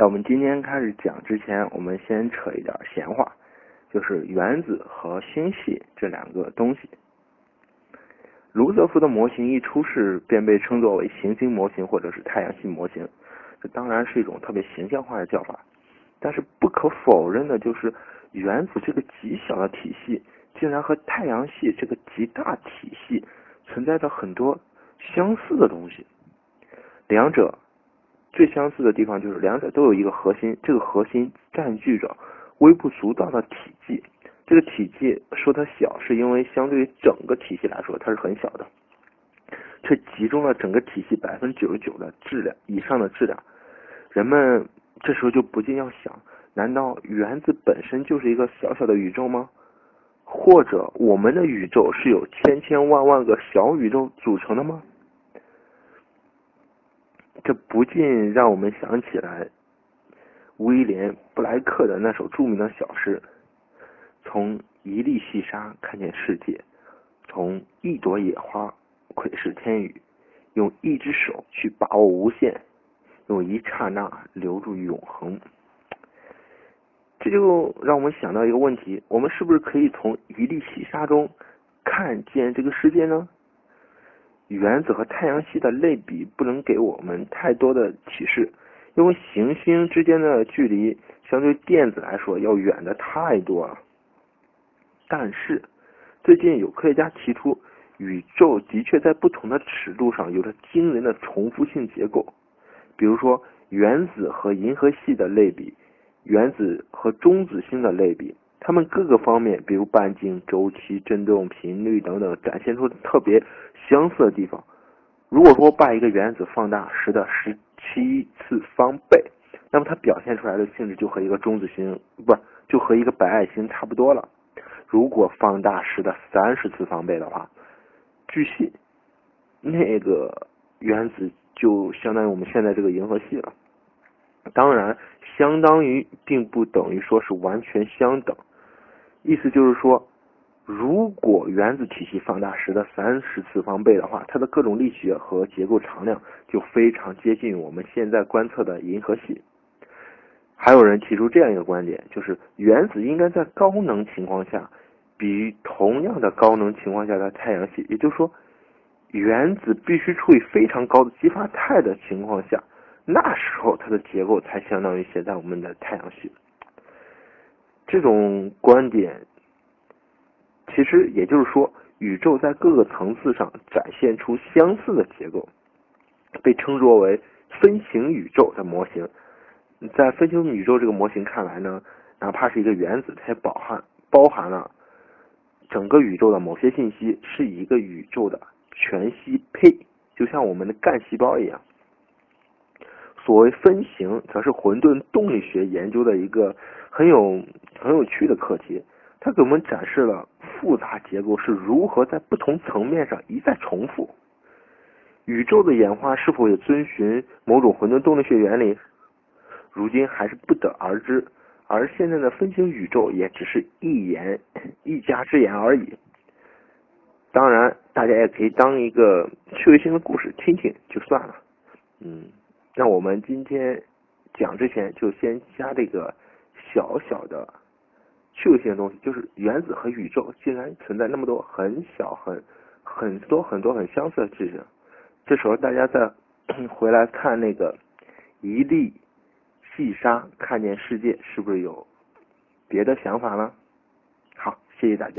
在我们今天开始讲之前，我们先扯一点闲话，就是原子和星系这两个东西。卢瑟福的模型一出世便被称作为行星模型或者是太阳系模型，这当然是一种特别形象化的叫法。但是不可否认的就是，原子这个极小的体系，竟然和太阳系这个极大体系存在着很多相似的东西。两者最相似的地方就是两者都有一个核心，这个核心占据着微不足道的体积。这个体积说它小，是因为相对于整个体系来说，它是很小的，却集中了整个体系百分之九十九的质量以上的质量。人们这时候就不禁要想：难道原子本身就是一个小小的宇宙吗？或者我们的宇宙是有千千万万个小宇宙组成的吗？这不禁让我们想起来威廉布莱克的那首著名的小诗。从一粒细沙看见世界，从一朵野花窥视天宇，用一只手去把握无限，用一刹那留住永恒。这就让我们想到一个问题：我们是不是可以从一粒细沙中看见这个世界呢？原子和太阳系的类比不能给我们太多的启示，因为行星之间的距离相对电子来说要远的太多了。但是，最近有科学家提出，宇宙的确在不同的尺度上有着惊人的重复性结构。比如说，原子和银河系的类比，原子和中子星的类比，它们各个方面，比如半径、周期、振动频率等等，展现出特别相似的地方。如果说把一个原子放大十的十七次方倍，那么它表现出来的性质就和一个中子星不，就和一个白矮星差不多了。如果放大十的三十次方倍的话，巨细那个原子就相当于我们现在这个银河系了。当然，相当于并不等于说是完全相等。意思就是说，如果原子体系放大十的三十次方倍的话，它的各种力学和结构常量就非常接近我们现在观测的银河系。还有人提出这样一个观点，就是原子应该在高能情况下。比同样的高能情况下的太阳系，也就是说，原子必须处于非常高的激发态的情况下，那时候它的结构才相当于现在我们的太阳系。这种观点，其实也就是说，宇宙在各个层次上展现出相似的结构，被称作为分形宇宙的模型。在分形宇宙这个模型看来呢，哪怕是一个原子，它也包含包含了。整个宇宙的某些信息是一个宇宙的全息配，就像我们的干细胞一样。所谓分形，则是混沌动力学研究的一个很有很有趣的课题。它给我们展示了复杂结构是如何在不同层面上一再重复。宇宙的演化是否也遵循某种混沌动力学原理，如今还是不得而知。而现在的分形宇宙也只是一言一家之言而已。当然，大家也可以当一个趣味性的故事听听就算了。嗯，那我们今天讲之前就先加这个小小的趣味性的东西，就是原子和宇宙竟然存在那么多很小、很很多很多很相似的事情。这时候大家再 回来看那个一粒。细沙看见世界，是不是有别的想法呢？好，谢谢大家。